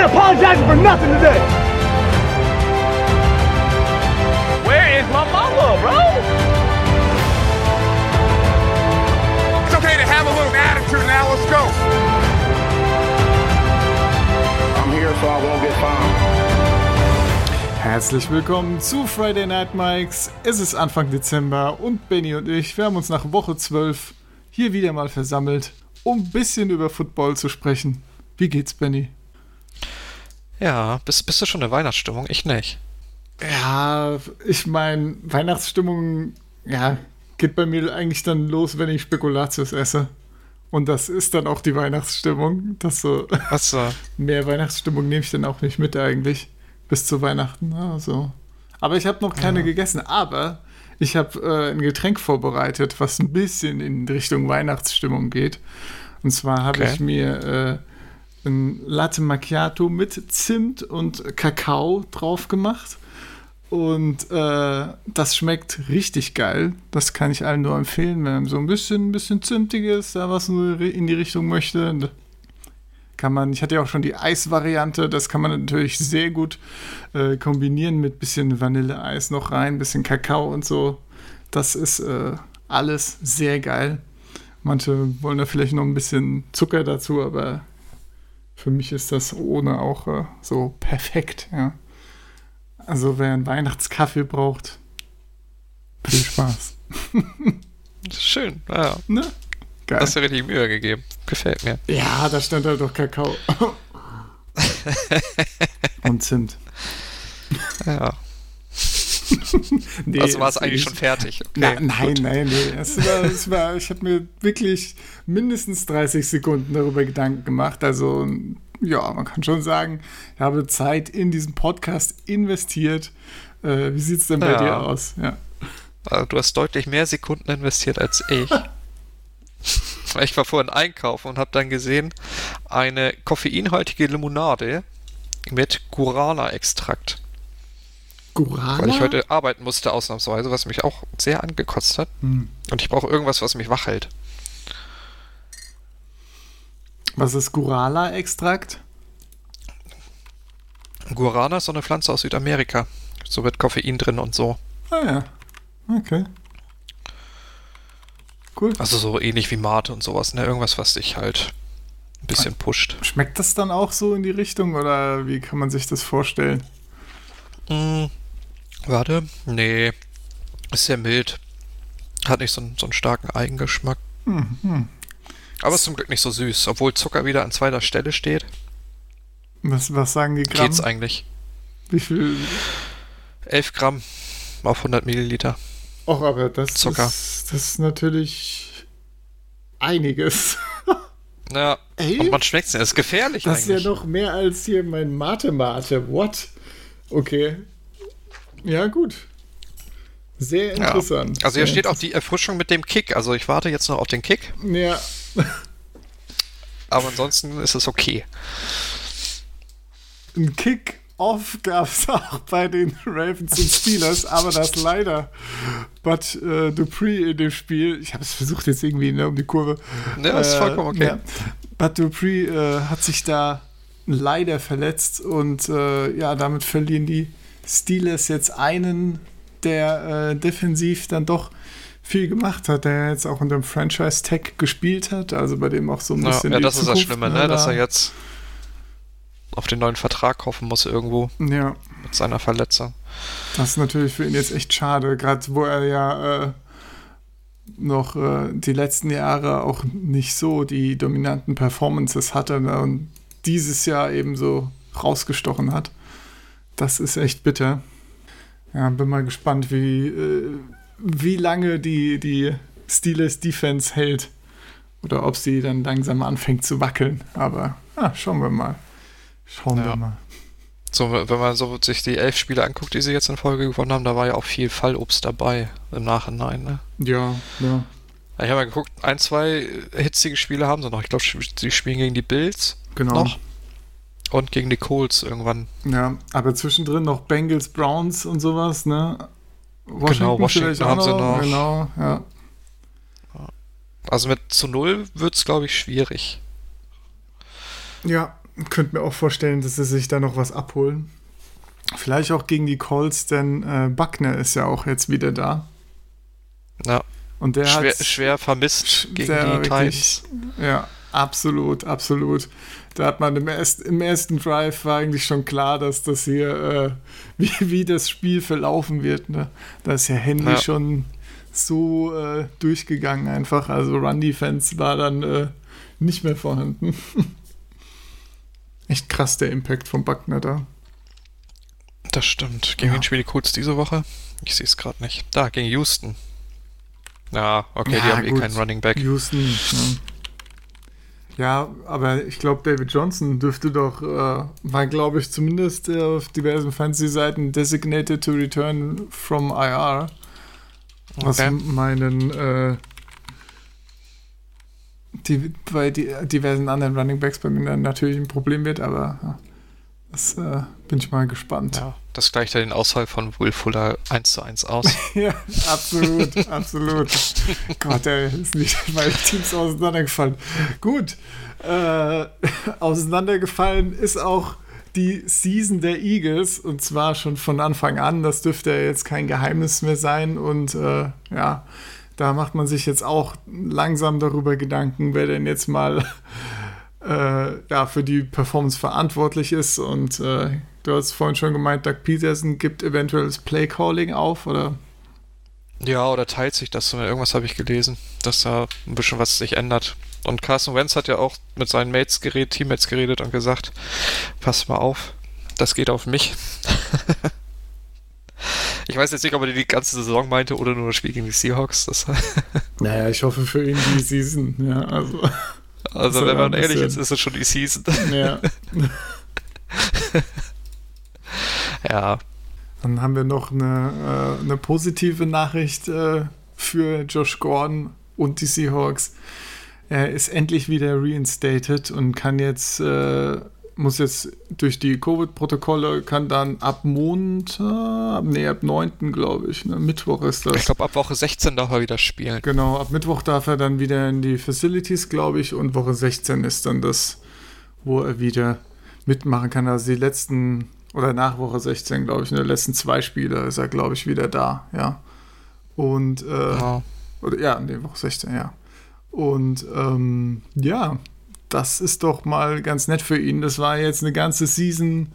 ain't apologizing for nothing today. Where is my mama, bro? It's okay to have a little attitude now. Let's go. I'm here so I won't get found. Herzlich willkommen zu Friday Night Mikes. Es ist Anfang Dezember und Benny und ich, wir haben uns nach Woche 12 hier wieder mal versammelt, um ein bisschen über Football zu sprechen. Wie geht's, Benny? Ja, bist, bist du schon in Weihnachtsstimmung? Ich nicht. Ja, ich meine, Weihnachtsstimmung, ja, geht bei mir eigentlich dann los, wenn ich Spekulatius esse. Und das ist dann auch die Weihnachtsstimmung. Das so, Achso. mehr Weihnachtsstimmung nehme ich dann auch nicht mit eigentlich. Bis zu Weihnachten. Also. Aber ich habe noch keine gegessen. Aber ich habe äh, ein Getränk vorbereitet, was ein bisschen in Richtung Weihnachtsstimmung geht. Und zwar habe Okay. ich mir äh, ein Latte Macchiato mit Zimt und Kakao drauf gemacht. Und äh, das schmeckt richtig geil. Das kann ich allen nur empfehlen, wenn man so ein bisschen, ein bisschen zimtiges, da was in die Richtung möchte. Kann man, ich hatte ja auch schon die Eisvariante, das kann man natürlich sehr gut äh, kombinieren mit bisschen Vanilleeis noch rein, bisschen Kakao und so. Das ist äh, alles sehr geil. Manche wollen da vielleicht noch ein bisschen Zucker dazu, aber für mich ist das ohne auch äh, so perfekt, ja. Also wer einen Weihnachtskaffee braucht, viel Spaß. Schön. Ja, Ne? Geil. hast du richtig Mühe gegeben. Gefällt mir. ja, da stand halt doch Kakao. Und Zimt. Ja. Nee, Also war es eigentlich nicht- schon fertig. Okay, Na, nein, gut. nein, nee. Es war, es war, ich habe mir wirklich mindestens 30 Sekunden darüber Gedanken gemacht. Also, ja, man kann schon sagen, ich habe Zeit in diesen Podcast investiert. Äh, wie sieht es denn bei Ja. dir aus? Ja. Also, du hast deutlich mehr Sekunden investiert als ich. ich war vorhin einkaufen und habe dann gesehen, eine koffeinhaltige Limonade mit Guarana-Extrakt. Guarana? Weil ich heute arbeiten musste, ausnahmsweise, was mich auch sehr angekotzt hat. Hm. Und ich brauche irgendwas, was mich wach hält. Was ist Guarana-Extrakt? Guarana ist so eine Pflanze aus Südamerika. So mit Koffein drin und so. Ah ja. Okay. Cool. Also so ähnlich wie Mate und sowas, ne? Irgendwas, was dich halt ein bisschen pusht. Schmeckt das dann auch so in die Richtung oder wie kann man sich das vorstellen? Mm, warte. Nee. Ist sehr mild. Hat nicht so, einen- so einen starken Eigengeschmack. Mhm. Aber ist zum Glück nicht so süß. Obwohl Zucker wieder an zweiter Stelle steht, Was, was sagen die Gramm? geht's eigentlich. Wie viel? 11 Gramm auf 100 Milliliter. Och, aber das Zucker. ist, das ist natürlich einiges. Ja. Ey? Und man schmeckt's nicht. Das ist gefährlich Das ist ja eigentlich. noch mehr als hier mein Mate-Mate. What? Okay. Ja, gut. Sehr Ja. interessant. Also hier Sehr steht auch die Erfrischung mit dem Kick. Also ich warte jetzt noch auf den Kick. Ja. Aber ansonsten ist es okay. Ein Kick-Off gab es auch bei den Ravens und Steelers, aber das leider Bud äh, Dupree in dem Spiel, ich habe es versucht jetzt irgendwie ne, um die Kurve. Ne, das ist vollkommen okay. Ja, Bud Dupree äh, hat sich da leider verletzt und äh, ja, damit verlieren die Steelers jetzt einen, der äh, defensiv dann doch viel gemacht hat, der jetzt auch unter dem Franchise-Tag gespielt hat, also bei dem auch so ein Ja, bisschen ja die das ist das Zukunft, Schlimme, ne? Dass da- er jetzt auf den neuen Vertrag hoffen muss irgendwo Ja, mit seiner Verletzung. Das ist natürlich für ihn jetzt echt schade, gerade wo er ja äh, noch äh, die letzten Jahre auch nicht so die dominanten Performances hatte ne, und dieses Jahr eben so rausgestochen hat. Das ist echt bitter. Ja, bin mal gespannt, wie, äh, wie lange die, die Steelers Defense hält. Oder ob sie dann langsam anfängt zu wackeln. Aber ja, schauen wir mal. Schauen Ja. wir mal. So, wenn man so sich die elf Spiele anguckt, die sie jetzt in Folge gewonnen haben, da war ja auch viel Fallobst dabei im Nachhinein. Ne? Ja, ja. Ich habe mal geguckt, ein, zwei hitzige Spiele haben sie noch. Ich glaube, sie spielen gegen die Bills Genau. noch und gegen die Colts irgendwann. Ja, aber zwischendrin noch Bengals, Browns und sowas, ne? Genau, Washington vielleicht auch haben sie noch. Genau, ja. Also mit zu null wird es, glaube ich, schwierig. Ja, könnte mir auch vorstellen, dass sie sich da noch was abholen. Vielleicht auch gegen die Colts, denn äh, Buckner ist ja auch jetzt wieder da. Ja. Und der Schwer, hat schwer vermisst gegen die wirklich- Titans. Ja, absolut, absolut. Da hat man im, erst, im ersten Drive war eigentlich schon klar, dass das hier, äh, wie, wie das Spiel verlaufen wird. Ne? Da ist ja Henry Ja. schon so äh, durchgegangen einfach. Also Run-Defense war dann äh, nicht mehr vorhanden. Echt krass der Impact von Buckner da. Das stimmt. Gegen Ja. wen spielen die Colts diese Woche? Ich sehe es gerade nicht. Da, gegen Houston. Ja, okay, Ja, die haben eh gut. keinen Running Back. Houston. Ne? Ja, aber ich glaube, David Johnson dürfte doch, äh, war glaube ich zumindest äh, auf diversen Fantasy-Seiten designated to return from IR. Was Okay. meinen äh, die, bei die, diversen anderen Running Backs bei mir dann natürlich ein Problem wird, aber ja, das äh, bin ich mal gespannt. Ja, das gleicht ja den Ausfall von Will Fuller 1 zu 1 aus. Ja, absolut, absolut. Gott, ey, ist nicht meine Teams auseinandergefallen. Gut, äh, auseinandergefallen ist auch die Season der Eagles und zwar schon von Anfang an. Das dürfte ja jetzt kein Geheimnis mehr sein und äh, ja, da macht man sich jetzt auch langsam darüber Gedanken, wer denn jetzt mal äh, ja, für die Performance verantwortlich ist und äh, du hast vorhin schon gemeint, Doug Peterson gibt eventuell das Play-Calling auf, oder? ja, oder teilt sich das? Irgendwas habe ich gelesen, dass da ein bisschen was sich ändert. Und Carson Wentz hat ja auch mit seinen Mates geredet, Teammates geredet und gesagt, pass mal auf, das geht auf mich. ich weiß jetzt nicht, ob er die ganze Saison meinte oder nur das Spiel gegen die Seahawks. Das, Naja, ich hoffe für ihn die Season, ja, also, also, So, wenn man ehrlich ist, ist es schon die Season. ja. ja, Dann haben wir noch eine, äh, eine positive Nachricht äh, für Josh Gordon und die Seahawks. Er ist endlich wieder reinstated und kann jetzt, äh, muss jetzt durch die Covid-Protokolle, kann dann ab Montag, nee, ab 9. glaube ich, ne, Mittwoch ist das. ich glaube, ab Woche 16 darf er wieder spielen. Genau, ab Mittwoch darf er dann wieder in die Facilities, glaube ich, und Woche 16 ist dann das, wo er wieder mitmachen kann. Also die letzten, oder nach Woche 16, glaube ich, in den letzten zwei Spiele ist er, glaube ich, wieder da, ja. Und, äh, Ja. oder, ja, nee, Woche 16, ja. Und, ähm, ja, das ist doch mal ganz nett für ihn. Das war jetzt eine ganze Season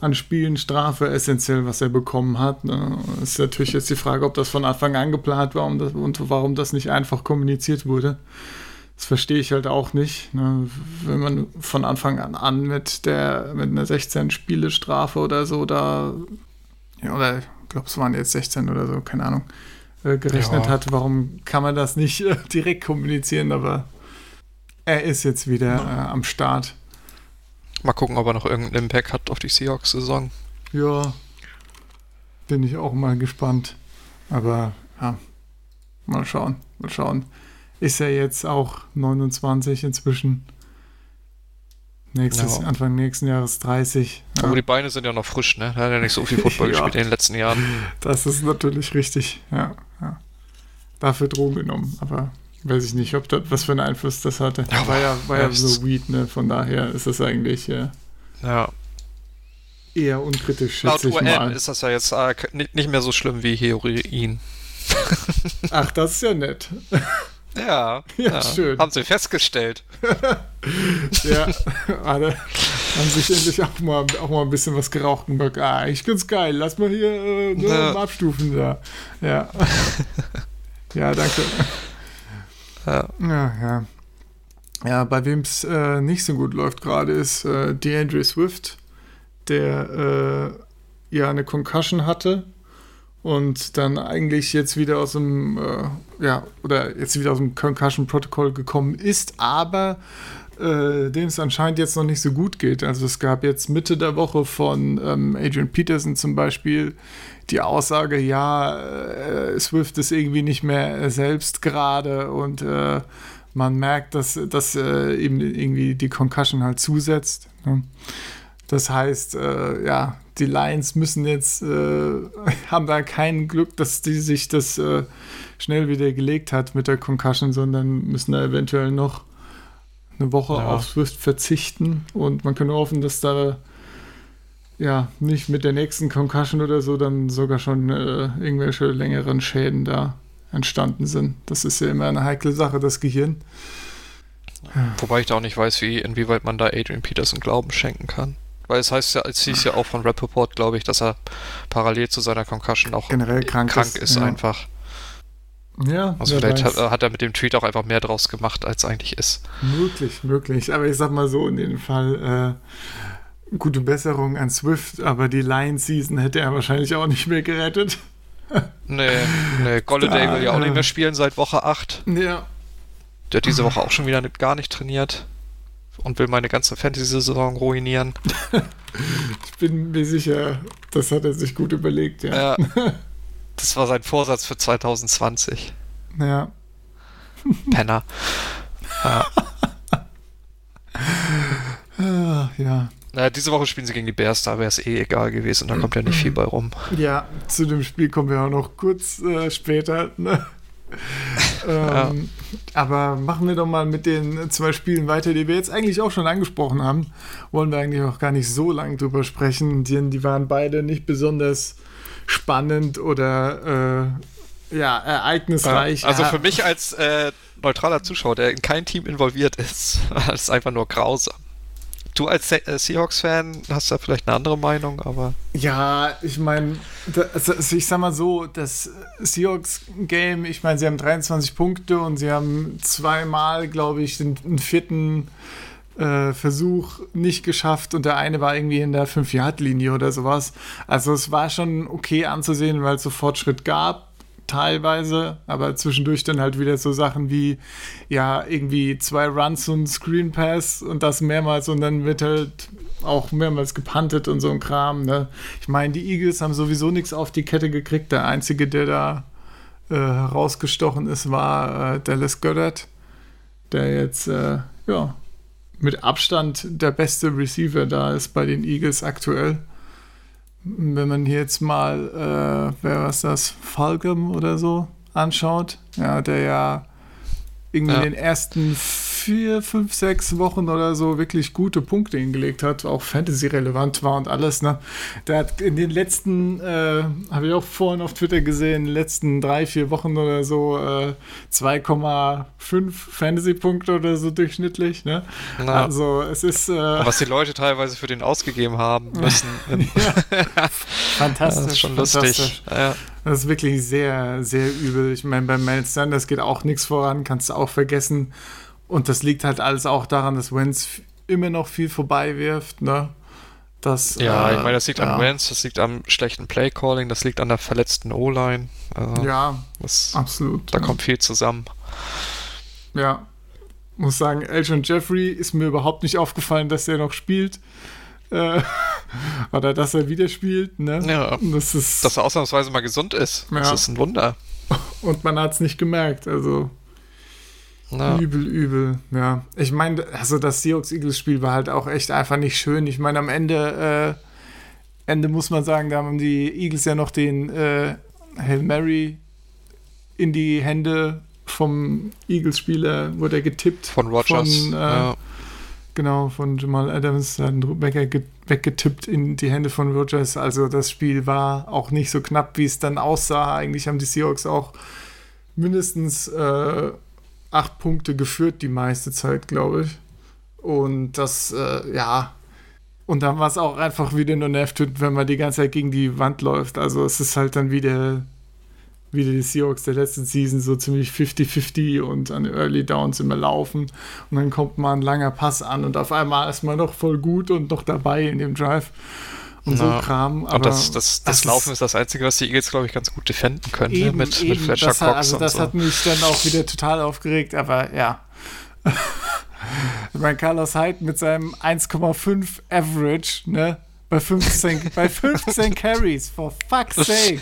an Spielen Strafe essentiell, was er bekommen hat. Ne? Ist natürlich jetzt die Frage, ob das von Anfang an geplant war und, das, und warum das nicht einfach kommuniziert wurde. Das verstehe ich halt auch nicht. Ne? Wenn man von Anfang an, an mit der mit einer 16 Spiele Strafe oder so da ja, oder ich glaube, es waren jetzt 16 oder so, keine Ahnung, äh, gerechnet Ja. hat, warum kann man das nicht äh, direkt kommunizieren? Aber er ist jetzt wieder äh, am Start. Mal gucken, ob er noch irgendeinen Impact hat auf die Seahawks-Saison. Ja, bin ich auch mal gespannt. Aber ja, mal schauen, mal schauen. Ist er jetzt auch 29 inzwischen? Nächstes, Ja. Anfang nächsten Jahres 30. Ja, Aber die Beine sind ja noch frisch, ne? Er hat ja nicht so viel Football gespielt in den letzten Jahren. das ist natürlich richtig. Ja, ja. Dafür Drogen genommen, aber weiß ich nicht, ob das was für einen Einfluss das hatte. Ja, war ja, war ja ja, so Weed, ne? Von daher ist das eigentlich äh, Ja. eher unkritisch, Laut UM mal. ist das ja jetzt äh, nicht mehr so schlimm wie Heroin. Ach, das ist ja nett. Ja, Ja, schön. Haben sie festgestellt. Ja, alle haben sich endlich auch mal, auch mal ein bisschen was geraucht und gesagt, ah, ich ganz geil, lass mal hier äh, ne, Ja. abstufen da. Ja. ja, danke. Ja. Ja, ja. Ja, bei wem es äh, nicht so gut läuft gerade ist äh, DeAndre Swift, der äh, ja eine Concussion hatte und dann eigentlich jetzt wieder aus dem, äh, ja, oder jetzt wieder aus dem Concussion-Protokoll gekommen ist, aber äh, dem es anscheinend jetzt noch nicht so gut geht. Also es gab jetzt Mitte der Woche von ähm, Adrian Peterson zum Beispiel die Aussage, ja, äh, Swift ist irgendwie nicht mehr er selbst gerade und äh, man merkt, dass, dass äh, eben irgendwie die Concussion halt zusetzt. Ne? Das heißt, äh, ja, die Lions müssen jetzt, äh, haben da kein Glück, dass die sich das äh, schnell wieder gelegt hat mit der Concussion, sondern müssen da eventuell noch eine Woche Ja. auf Swift verzichten und man kann hoffen, dass da ja nicht mit der nächsten Concussion oder so dann sogar schon äh, irgendwelche längeren Schäden da entstanden sind. Das ist ja immer eine heikle Sache, das Gehirn. Wobei ich da auch nicht weiß, wie, inwieweit man da Adrian Peterson Glauben schenken kann. Weil es heißt ja, es hieß ja auch von Rappaport, glaube ich, dass er parallel zu seiner Concussion auch Generell krank krank ist, ist, ja. einfach. Ja, Also vielleicht hat, hat er mit dem Tweet auch einfach mehr draus gemacht, als eigentlich ist. Möglich, möglich. Aber ich sag mal so, in dem Fall äh, gute Besserung an Swift, aber die Lion-Season hätte er wahrscheinlich auch nicht mehr gerettet. Nee, nee, Golladay Da, will ja auch nicht äh, mehr spielen seit Woche 8. Ja. Der hat diese Woche auch schon wieder nicht, gar nicht trainiert und will meine ganze Fantasy-Saison ruinieren. Ich bin mir sicher, das hat er sich gut überlegt, ja. Ja, das war sein Vorsatz für 2020. Ja. Penner. Ja. Ja. Naja, diese Woche spielen sie gegen die Bears, da wäre es eh egal gewesen. Da kommt ja nicht viel bei rum. Ja, zu dem Spiel kommen wir auch noch kurz äh, später. Ne? ähm, Aber machen wir doch mal mit den zwei Spielen weiter, die wir jetzt eigentlich auch schon angesprochen haben. Wollen wir eigentlich auch gar nicht so lange drüber sprechen. Die, die waren beide nicht besonders spannend oder äh, ja, ereignisreich. Also für mich als äh, neutraler Zuschauer, der in kein Team involviert ist, das ist einfach nur grausam. Du als Se äh, Seahawks-Fan hast da vielleicht eine andere Meinung, aber Ja, ich meine, also ich sag mal so, das Seahawks-Game, ich meine, sie haben 23 Punkte und sie haben zweimal, glaube ich, den, den vierten äh, Versuch nicht geschafft und der eine war irgendwie in der 5-Yard-Linie oder sowas. Also es war schon okay anzusehen, weil es so Fortschritt gab, teilweise, aber zwischendurch dann halt wieder so Sachen wie, ja, irgendwie zwei Runs und Screen Pass und das mehrmals und dann wird halt auch mehrmals gepantet und so ein Kram. Ne? Ich meine, die Eagles haben sowieso nichts auf die Kette gekriegt. Der einzige, der da äh, herausgestochen ist, war äh, Dallas Goddard, der jetzt äh, ja mit Abstand der beste Receiver da ist bei den Eagles aktuell. Wenn man hier jetzt mal, äh, wer war das, Falcom oder so anschaut, ja, der ja irgendwie Ja. in den ersten vier, fünf, sechs Wochen oder so wirklich gute Punkte hingelegt hat, auch Fantasy-relevant war und alles. Ne? Der hat in den letzten, äh, habe ich auch vorhin auf Twitter gesehen, in den letzten drei, vier Wochen oder so äh, 2,5 Fantasy-Punkte oder so durchschnittlich. Ne? Na. Also es ist äh, was die Leute teilweise für den ausgegeben haben müssen, in, fantastisch. das ist schon fantastisch. lustig. Ja. Das ist wirklich sehr, sehr übel. Ich meine, bei Miles Sanders geht auch nichts voran, kannst du auch vergessen. Und das liegt halt alles auch daran, dass Wenz immer noch viel vorbei wirft, ne? Das, Ja, äh, ich meine, das liegt ja. an Wentz, das liegt am schlechten Playcalling, das liegt an der verletzten O-Line. Also, Ja, das, absolut. da kommt viel zusammen. Ja. Muss sagen, Elgin Jeffrey ist mir überhaupt nicht aufgefallen, dass er noch spielt. Äh, oder dass er wieder spielt, ne? Ja. Das ist, Dass er ausnahmsweise mal gesund ist, das Ja. ist ein Wunder. und man hat es nicht gemerkt. Also, Ja. Übel, übel, ja. Ich meine, also das Seahawks-Eagles-Spiel war halt auch echt einfach nicht schön. Ich meine, am Ende, äh, Ende muss man sagen, da haben die Eagles ja noch den äh, Hail Mary in die Hände vom Eagles-Spieler, wurde er getippt. Von Rogers. Von, äh, ja. Genau, von Jamal Adams, wegge- weggetippt in die Hände von Rogers. Also das Spiel war auch nicht so knapp, wie es dann aussah. Eigentlich haben die Seahawks auch mindestens äh, acht Punkte geführt die meiste Zeit, glaube ich. Und das, äh, ja. Und dann war es auch einfach wieder nur nervt, wenn man die ganze Zeit gegen die Wand läuft. Also es ist halt dann wieder, wieder die Seahawks der letzten Season so ziemlich 50-50 und an Early Downs immer laufen. Und dann kommt mal ein langer Pass an und auf einmal ist man noch voll gut und noch dabei in dem Drive. Und Ja. so Kram. Und das, das, das, Laufen ist das Einzige, was die Eagles, glaube ich, ganz gut defenden können. ne? Eben, Mit, eben, mit Fletcher das, hat, Cox also und das so. hat mich dann auch wieder total aufgeregt, aber ja. ich meine, Carlos Hyde mit seinem 1,5 Average, ne? Bei 15, bei 15 Carries, for fuck's sake.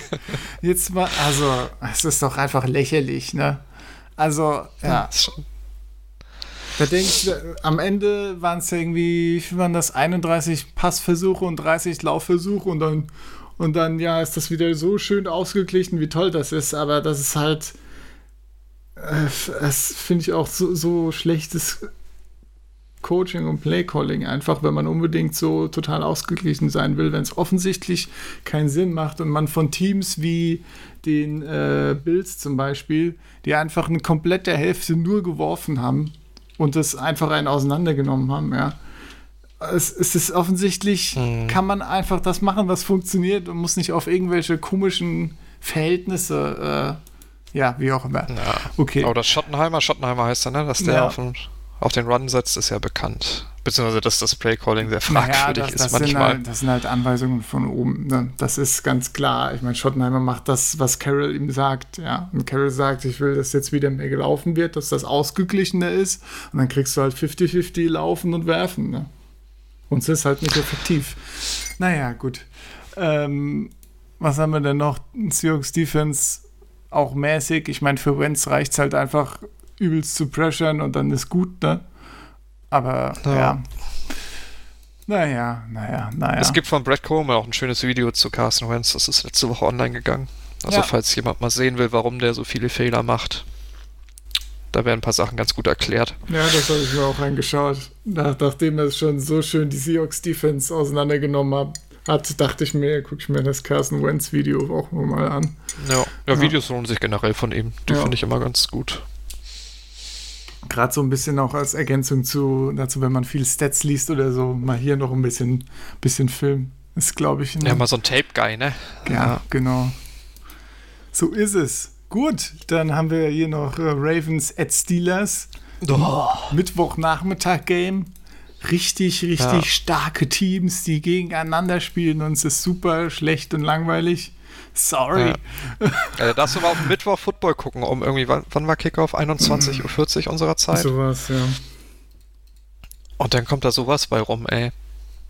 Jetzt mal, also, es ist doch einfach lächerlich, ne? Also, ja. Da denkst du, am Ende waren es irgendwie, wie waren das? 31 Passversuche und 30 Laufversuche und dann, und dann, ja, ist das wieder so schön ausgeglichen, wie toll das ist, aber das ist halt, äh, das finde ich auch so, so schlechtes Coaching und Play-Calling einfach, wenn man unbedingt so total ausgeglichen sein will, wenn es offensichtlich keinen Sinn macht und man von Teams wie den äh, Bills zum Beispiel, die einfach eine komplette Hälfte nur geworfen haben und das einfach einen auseinandergenommen haben, ja. Es, es ist offensichtlich, Mhm. kann man einfach das machen, was funktioniert und muss nicht auf irgendwelche komischen Verhältnisse, äh, ja, wie auch immer. Ja. Okay. Aber das Schottenheimer, Schottenheimer heißt er, ne? Dass der Ja. auf, den, auf den Run setzt, ist ja bekannt. Beziehungsweise, dass das Playcalling sehr Naja, fragwürdig das, ist das, sind manchmal. halt, das sind halt Anweisungen von oben. Ne? Das ist ganz klar. Ich meine, Schottenheimer macht das, was Carroll ihm sagt. Ja? Und Carroll sagt, ich will, dass jetzt wieder mehr gelaufen wird, dass das ausgeglichener ist. Und dann kriegst du halt 50-50 laufen und werfen. Ne? Und es ist halt nicht effektiv. Naja, gut. Ähm, was haben wir denn noch? Seahawks Defense auch mäßig. Ich meine, für Wentz reicht es halt einfach übelst zu pressure und dann ist gut, ne? Aber Ja. ja. Naja, naja, naja. Es gibt von Brad Coleman auch ein schönes Video zu Carson Wentz. Das ist letzte Woche online gegangen. Also, Ja. falls jemand mal sehen will, warum der so viele Fehler macht, da werden ein paar Sachen ganz gut erklärt. Ja, das habe ich mir auch angeschaut. Nach, nachdem er schon so schön die Seahawks Defense auseinandergenommen hat, hat dachte ich mir, gucke ich mir das Carson Wentz Video auch mal an. Ja, ja Videos lohnen sich generell von ihm. Die Ja. finde ich immer ganz gut. Gerade so ein bisschen auch als Ergänzung zu, dazu, wenn man viel Stats liest oder so, mal hier noch ein bisschen, bisschen Film. Ist, glaube ich, Ja, mal so ein Tape-Guy, ne? Ja, genau. So ist es. Gut, dann haben wir hier noch äh, Ravens at Steelers. Oh. Mittwochnachmittag-Game. Richtig, richtig Ja. starke Teams, die gegeneinander spielen und es ist super schlecht und langweilig. Sorry. Ja. Äh, darfst du mal auf Mittwoch Football gucken, um irgendwie, wann, wann war Kickoff? 21.40 Uhr unserer Zeit? Sowas, ja. Und dann kommt da sowas bei rum, ey.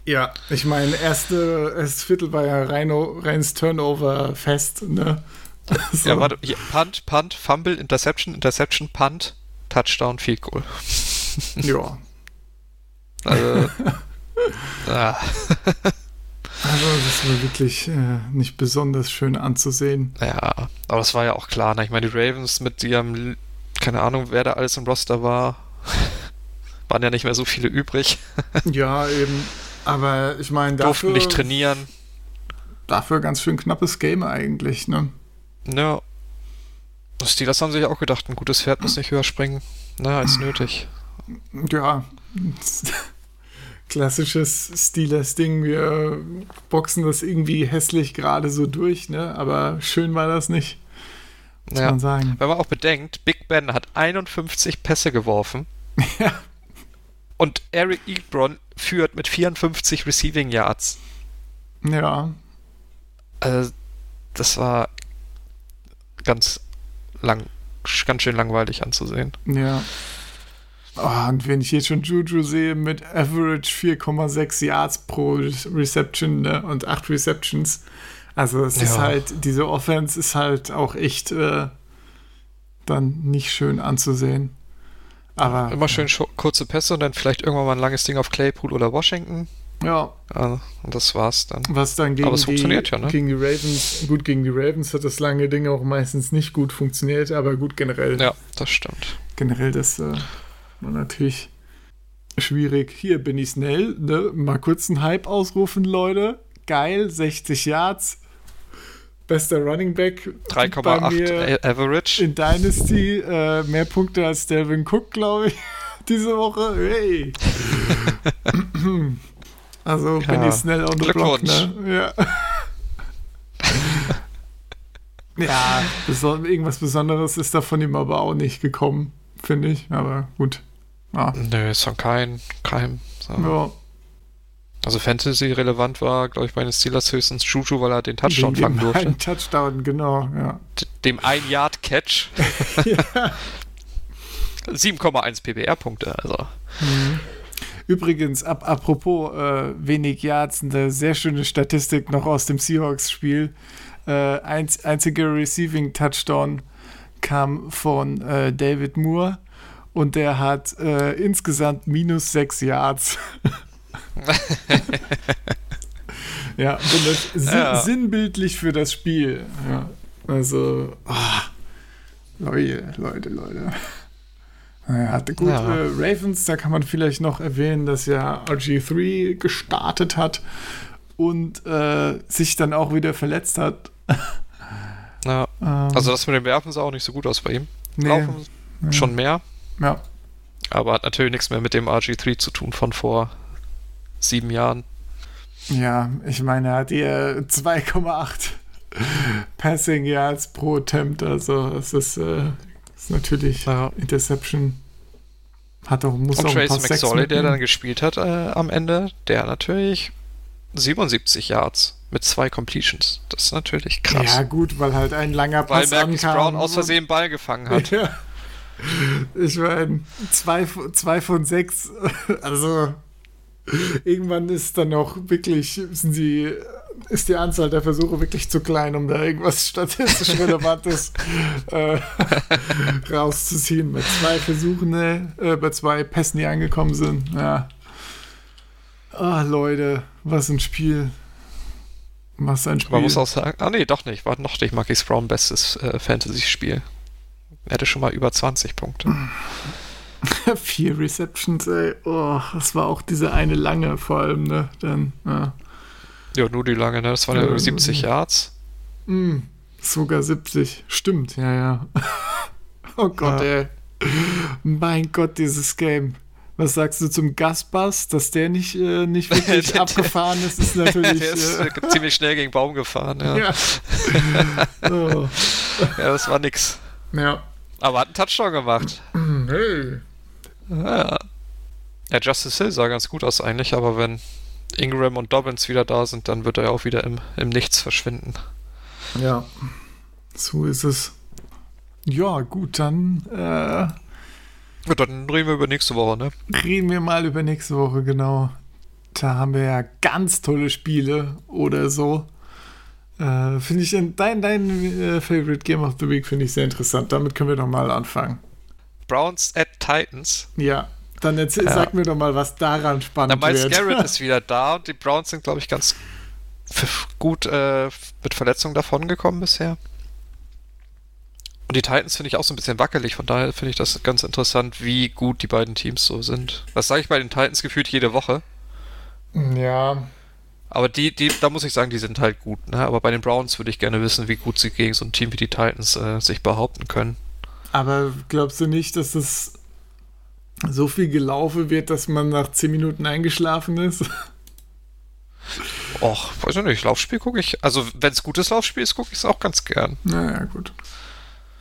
Ja, ich meine, erste, erstes Viertel war ja rein, reins Turnover-Fest, ne? So. Ja, warte, hier, Punt, Punt, Fumble, Interception, Interception, Punt, Touchdown, Field Goal. ja. Also, ah, Also, das war wirklich äh, nicht besonders schön anzusehen. ja, aber das war ja auch klar. Ne? Ich meine, die Ravens mit ihrem, keine Ahnung, wer da alles im Roster war, waren ja nicht mehr so viele übrig, Ja, eben. Aber ich meine, durften dafür, nicht trainieren. dafür ganz schön knappes Game eigentlich, ne? Ja. Die Steelers haben sich auch gedacht, ein gutes Pferd muss nicht höher springen, ne, als nötig. Ja. Klassisches Steelers-Ding. Wir boxen das irgendwie hässlich gerade so durch, ne? Aber schön war das nicht, muss Ja. man sagen. Wenn man auch bedenkt, Big Ben hat 51 Pässe geworfen Ja. und Eric Ebron führt mit 54 Receiving Yards. Ja. Also, das war ganz lang, ganz schön langweilig anzusehen. Ja. Oh, und wenn ich jetzt schon Juju sehe mit Average 4,6 Yards pro Reception ne? und 8 Receptions. Also es ist Ja. halt, diese Offense ist halt auch echt äh, dann nicht schön anzusehen. Aber Immer schön kurze Pässe und dann vielleicht irgendwann mal ein langes Ding auf Claypool oder Washington. ja, Ja, und das war's dann. was dann gegen, Aber es die, funktioniert ja, ne? gegen die Ravens, gut gegen die Ravens hat das lange Ding auch meistens nicht gut funktioniert, aber gut generell. Ja, das stimmt. generell das äh, war natürlich schwierig. Hier bin ich schnell, ne? Mal kurz einen Hype ausrufen, Leute. Geil, 60 Yards. Bester Running Back bei 3,8 mir A- Average. in Dynasty. Äh, mehr Punkte als Delvin Cook, glaube ich, diese Woche. Hey. also bin Ja, ich schnell on the block, ne? Ja. ja, irgendwas Besonderes ist da von ihm aber auch nicht gekommen, finde ich. Aber gut. Ja. Nö, ist von kein, kein. So. Ja, Also Fantasy relevant war, glaube ich, bei den Steelers höchstens Juju, weil er den Touchdown wegen fangen durfte. einen Touchdown, genau, ja. Dem 1-Yard-Catch. 7,1 PBR-Punkte, also. Übrigens, ab, apropos äh, wenig Yards, eine sehr schöne Statistik noch aus dem Seahawks-Spiel. Äh, einz, einziger Receiving Touchdown kam von äh, David Moore und der hat äh, insgesamt minus sechs Yards. ja, und das sin Ja. sinnbildlich für das Spiel. Ja, also, ah, Leute, Leute, Leute. Naja, gut, Ja. Äh, Ravens, da kann man vielleicht noch erwähnen, dass ja RG3 gestartet hat und äh, sich dann auch wieder verletzt hat. Ähm, Also das mit dem Werfen sah auch nicht so gut aus bei ihm. nee, Laufen schon mehr, ja. aber hat natürlich nichts mehr mit dem RG3 zu tun von vor sieben Jahren. ja, ich meine, er hat hier 2,8 Passing Yards pro Attempt, also es ist, äh, ist natürlich Ja. Interception. Hat auch, muss Und auch Trace McSorley, der dann gespielt hat äh, am Ende, der hat natürlich 77 Yards mit zwei Completions. Das ist natürlich krass. Ja, gut, weil halt ein langer Weil Pass Marcus ankam Brown aus Versehen Ball gefangen hat. Ja. Ich meine, zwei, von- zwei von sechs, also irgendwann ist dann auch wirklich, sind die, ist die Anzahl der Versuche wirklich zu klein, um da irgendwas statistisch Relevantes äh, rauszuziehen. Bei zwei Versuchen, ne, äh, bei zwei Pässen, die angekommen sind, ja. Ah, Leute, was ein Spiel. Was ein Spiel. Man muss auch sagen, ah nee, doch nicht, war noch nicht Marcus Brown bestes äh, Fantasy-Spiel. Er hatte schon mal über 20 Punkte. Vier Receptions, ey. Oh, das war auch diese eine lange vor allem, ne? Dann, ja. Ja, nur die lange, ne? Das waren ja Ja, irgendwie 70 Yards. Mm, sogar 70. Stimmt, ja, ja. oh Gott, Ja. ey. Mein Gott, dieses Game. Was sagst du zum Gasbass, dass der nicht, äh, nicht wirklich abgefahren ist, ist natürlich. Der ist äh, äh, ziemlich schnell gegen Baum gefahren, ja. ja. oh, Ja, das war nix. ja. Aber hat einen Touchdown gemacht. Hey. Ja. ja, Justice Hill sah ganz gut aus eigentlich, aber wenn Ingram und Dobbins wieder da sind, dann wird er ja auch wieder im, im Nichts verschwinden. Ja. So ist es. Ja, gut, dann äh, Ja, dann reden wir über nächste Woche, ne? reden wir mal über nächste Woche, genau. Da haben wir ja ganz tolle Spiele oder so. Äh, finde ich, dein, dein äh, Favorite Game of the Week finde ich sehr interessant. Damit können wir doch mal anfangen. Browns at Titans. Ja, dann erzähl, Ja. sag mir doch mal, was daran Na, spannend Miles wird. Garrett ist wieder da und die Browns sind, glaube ich, ganz gut äh, mit Verletzungen davongekommen bisher. Und die Titans finde ich auch so ein bisschen wackelig, von daher finde ich das ganz interessant, wie gut die beiden Teams so sind. Das sage ich bei den Titans gefühlt jede Woche. ja, Aber die, die, da muss ich sagen, die sind halt gut. Ne? Aber bei den Browns würde ich gerne wissen, wie gut sie gegen so ein Team wie die Titans äh, sich behaupten können. aber glaubst du nicht, dass es so viel gelaufen wird, dass man nach 10 Minuten eingeschlafen ist? Och, weiß ich nicht, Laufspiel gucke ich. Also, wenn es gutes Laufspiel ist, gucke ich es auch ganz gern. Naja, gut.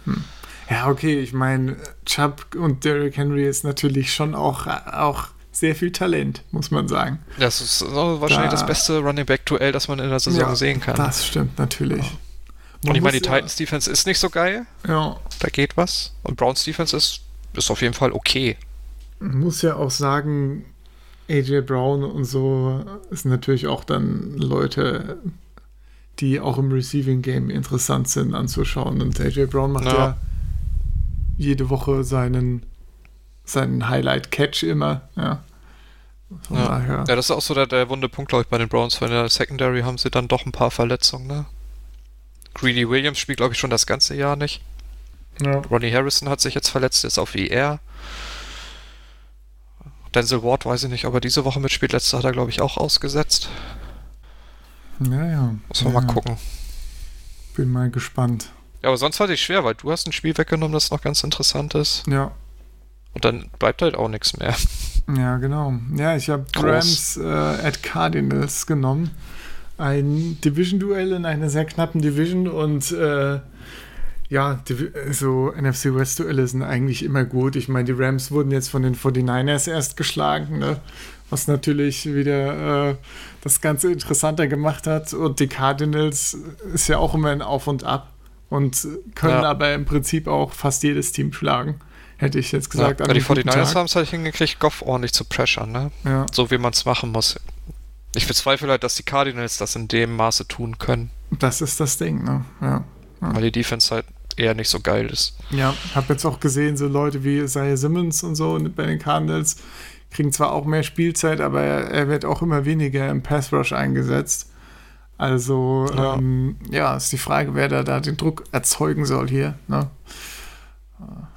Hm. Ja, okay, ich meine, Chubb und Derrick Henry ist natürlich schon auch, auch sehr viel Talent, muss man sagen. Das ist wahrscheinlich Da- das beste Running Back-Duell, das man in der Saison sehen kann. Das stimmt natürlich. Man Und ich meine, die ja- Titans Defense ist nicht so geil. Ja, Da geht was. Und Browns Defense ist, ist auf jeden Fall okay. muss ja auch sagen, AJ Brown und so sind natürlich auch dann Leute, die auch im Receiving Game interessant sind anzuschauen. Und AJ Brown macht ja, Ja. jede Woche seinen, seinen Highlight-Catch immer. Ja. Von Ja. daher. Ja, das ist auch so der, der wunde Punkt, glaube ich, bei den Browns. Weil in der Secondary haben sie dann doch ein paar Verletzungen, ne? Greedy Williams spielt, glaube ich, schon das ganze Jahr nicht. Ja. Ronnie Harrison hat sich jetzt verletzt, ist auf IR. Denzel Ward weiß ich nicht, ob er diese Woche mitspielt. Letzte hat er, glaube ich, auch ausgesetzt. Ja, ja. Muss man ja, mal gucken. Bin mal gespannt. Ja, aber sonst war es schwer, weil du hast ein Spiel weggenommen, das noch ganz interessant ist. Ja, Und dann bleibt halt auch nichts mehr. ja, genau. Ja, ich habe. Rams äh, at Cardinals genommen. Ein Division-Duell in einer sehr knappen Division und äh, ja, so NFC West-Duelle sind eigentlich immer gut. Ich meine, die Rams wurden jetzt von den 49ers erst geschlagen, ne? Was natürlich wieder äh, das Ganze interessanter gemacht hat. Und die Cardinals ist ja auch immer ein Auf und Ab und können Ja. aber im Prinzip auch fast jedes Team schlagen. Hätte ich jetzt gesagt. ja, die einem guten 49ers Tag. haben es halt hingekriegt, Goff ordentlich zu pressern, ne? Ja, So wie man es machen muss. Ich bezweifle halt, dass die Cardinals das in dem Maße tun können, das ist das Ding, ne? Ja. weil die Defense halt eher nicht so geil ist. Ja, habe jetzt auch gesehen, so Leute wie Isaiah Simmons und so bei den Cardinals kriegen zwar auch mehr Spielzeit, aber er, er wird auch immer weniger im Pass Rush eingesetzt. Also, Ja. ähm, ja, ist die Frage, wer da, da den Druck erzeugen soll hier. Ne?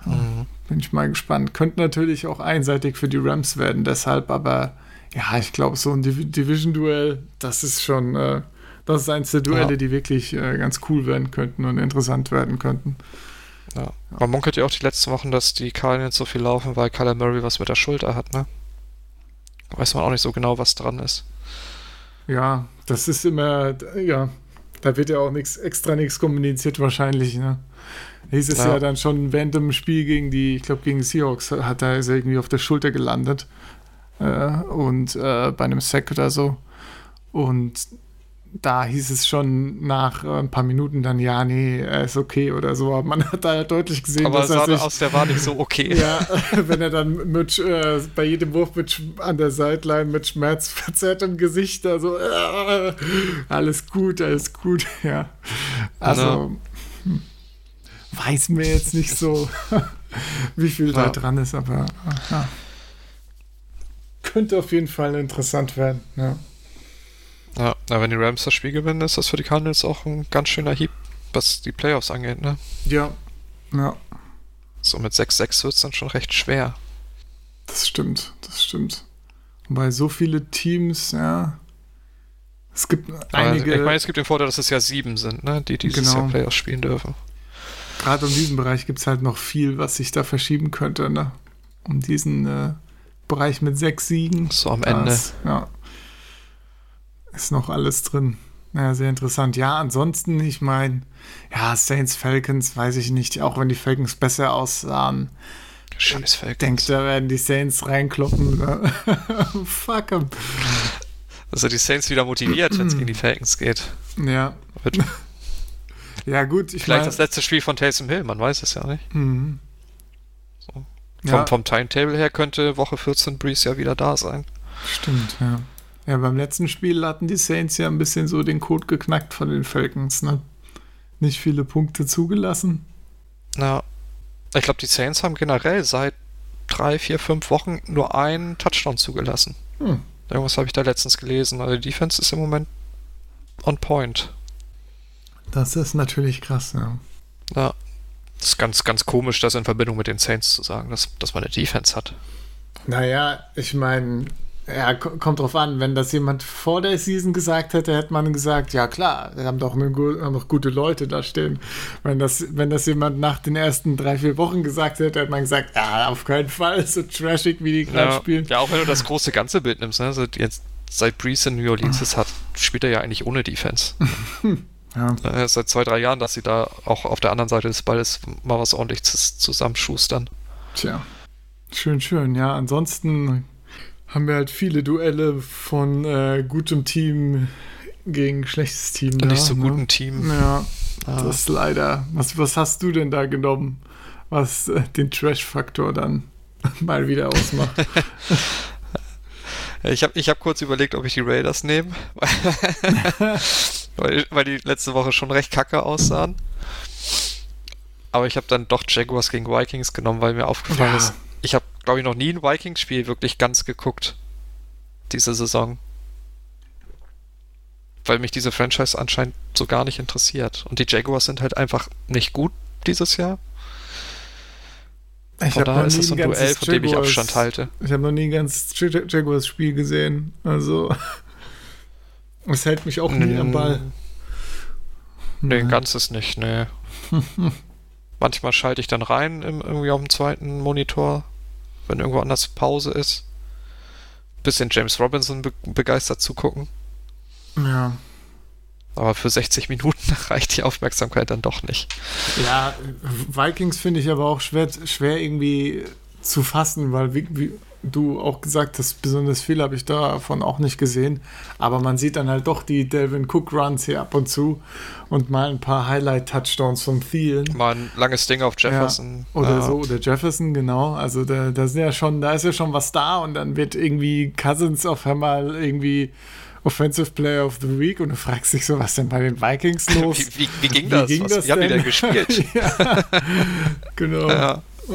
Mhm. bin ich mal gespannt. Könnte natürlich auch einseitig für die Rams werden, deshalb, aber ja, ich glaube, so ein Div Division-Duell, das ist schon, äh, das ist eins der Duelle, Ja. die wirklich äh, ganz cool werden könnten und interessant werden könnten. Ja. Man munkelt ja auch die letzten Wochen, dass die Cardinals so viel laufen, weil Kyler Murray was mit der Schulter hat, ne? Weiß man auch nicht so genau, was dran ist. Ja, das ist immer, ja, da wird ja auch nichts extra nichts kommuniziert wahrscheinlich, ne? Hieß es ja. Ja. dann schon während dem Spiel gegen die, ich glaube gegen Seahawks, hat er ist irgendwie auf der Schulter gelandet äh, und äh, bei einem Sack oder so. Und da hieß es schon nach äh, ein paar Minuten dann, ja, nee, er ist okay oder so. Aber man hat da deutlich gesehen, Aber dass er sich, aus, der war nicht so okay. ja, wenn er dann mit, äh, bei jedem Wurf mit, an der Sideline mit Schmerz verzerrtem Gesicht da so, äh, alles gut, alles gut, ja. Also, hm, weiß mir jetzt nicht so, wie viel da Ja. dran ist, aber ja. könnte auf jeden Fall interessant werden, ja. Ja, na, wenn die Rams das Spiel gewinnen, ist das für die Cardinals auch ein ganz schöner Hieb, was die Playoffs angeht, ne? Ja, ja, So mit 6-6 wird es dann schon recht schwer. das stimmt, das stimmt. Bei so viele Teams, ja. Es gibt einige. ich meine, es gibt den Vorteil, dass es ja sieben sind, ne? Die dieses Genau. Jahr Playoffs spielen dürfen. gerade um diesen Bereich gibt es halt noch viel, was sich da verschieben könnte, ne? Um diesen äh, Bereich mit sechs Siegen. So am Ende. Ja. Ist noch alles drin. Ja, sehr interessant. Ja, ansonsten, ich meine, ja, Saints, Falcons, weiß ich nicht, auch wenn die Falcons besser aussahen, Scheiß Falcons. denkt, da werden die Saints reinkloppen. Ne? Fuck 'em. Also die Saints wieder motiviert, wenn es gegen die Falcons geht. Ja. Wird Ja, gut, ich vielleicht meine. das letzte Spiel von Taysom Hill, man weiß es ja nicht. Mhm. So. Vom, Ja, vom Timetable her könnte Woche 14 Breeze ja wieder da sein. stimmt, ja. Ja, beim letzten Spiel hatten die Saints ja ein bisschen so den Code geknackt von den Falcons, ne? Nicht viele Punkte zugelassen. Ja. Ich glaube, die Saints haben generell seit drei, vier, fünf Wochen nur einen Touchdown zugelassen. Hm. Irgendwas habe ich da letztens gelesen. Also die Defense ist im Moment on point. Das ist natürlich krass, ja. Ja. Das ist ganz, ganz komisch, das in Verbindung mit den Saints zu sagen, dass, dass man eine Defense hat. Naja, ich meine, ja, ko- kommt drauf an, wenn das jemand vor der Season gesagt hätte, hätte man gesagt, ja klar, wir haben doch, eine, haben doch gute Leute da stehen. Wenn das, wenn das jemand nach den ersten drei, vier Wochen gesagt hätte, hätte man gesagt, ja, auf keinen Fall, so trashig, wie die gerade Ja, spielen. ja, auch wenn du das große ganze Bild nimmst, ne? Also jetzt seit Breeze in New Orleans ist, hat, spielt er ja eigentlich ohne Defense. Ja. Äh, seit zwei, drei Jahren, dass sie da auch auf der anderen Seite des Balles mal was ordentlich zus- zusammenschustern. Tja, schön, schön. Ja, ansonsten haben wir halt viele Duelle von äh, gutem Team gegen schlechtes Team. Und da, nicht so ne? guten Team. Ja, Ah. das ist leider. Was, was hast du denn da genommen, was äh, den Trash-Faktor dann mal wieder ausmacht? Ich habe ich hab kurz überlegt, ob ich die Raiders nehme, weil, weil die letzte Woche schon recht kacke aussahen. Aber ich habe dann doch Jaguars gegen Vikings genommen, weil mir aufgefallen Ja. ist, ich habe, glaube ich, noch nie ein Vikings-Spiel wirklich ganz geguckt. Diese Saison. Weil mich diese Franchise anscheinend so gar nicht interessiert. Und die Jaguars sind halt einfach nicht gut dieses Jahr. Ich Von daher ist so ein Duell, von dem ich Abstand halte. Ich habe noch nie ein ganzes Ja- Jaguars-Spiel gesehen. Also, es hält mich auch nie am Ball. Nee, ein ganzes nicht, nee. Manchmal schalte ich dann rein im, irgendwie auf dem zweiten Monitor, wenn irgendwo anders Pause ist. Bisschen James Robinson be begeistert zugucken. Ja. Aber für 60 Minuten reicht die Aufmerksamkeit dann doch nicht. Ja, Vikings finde ich aber auch schwer, schwer irgendwie zu fassen, weil wie, wie du auch gesagt hast, besonders viel habe ich davon auch nicht gesehen. Aber man sieht dann halt doch die Delvin Cook Runs hier ab und zu und mal ein paar Highlight-Touchdowns von Thielen. Mal ein langes Ding auf Jefferson. Ja, oder Ja. so, oder Jefferson, genau. Also da, da sind ja schon, da ist ja schon was da und dann wird irgendwie Cousins auf einmal irgendwie Offensive Player of the Week und du fragst dich so, was denn bei den Vikings los? Wie, wie, wie ging das? Wie ging Was, das wie haben die denn? gespielt? ja, genau. ja. Äh,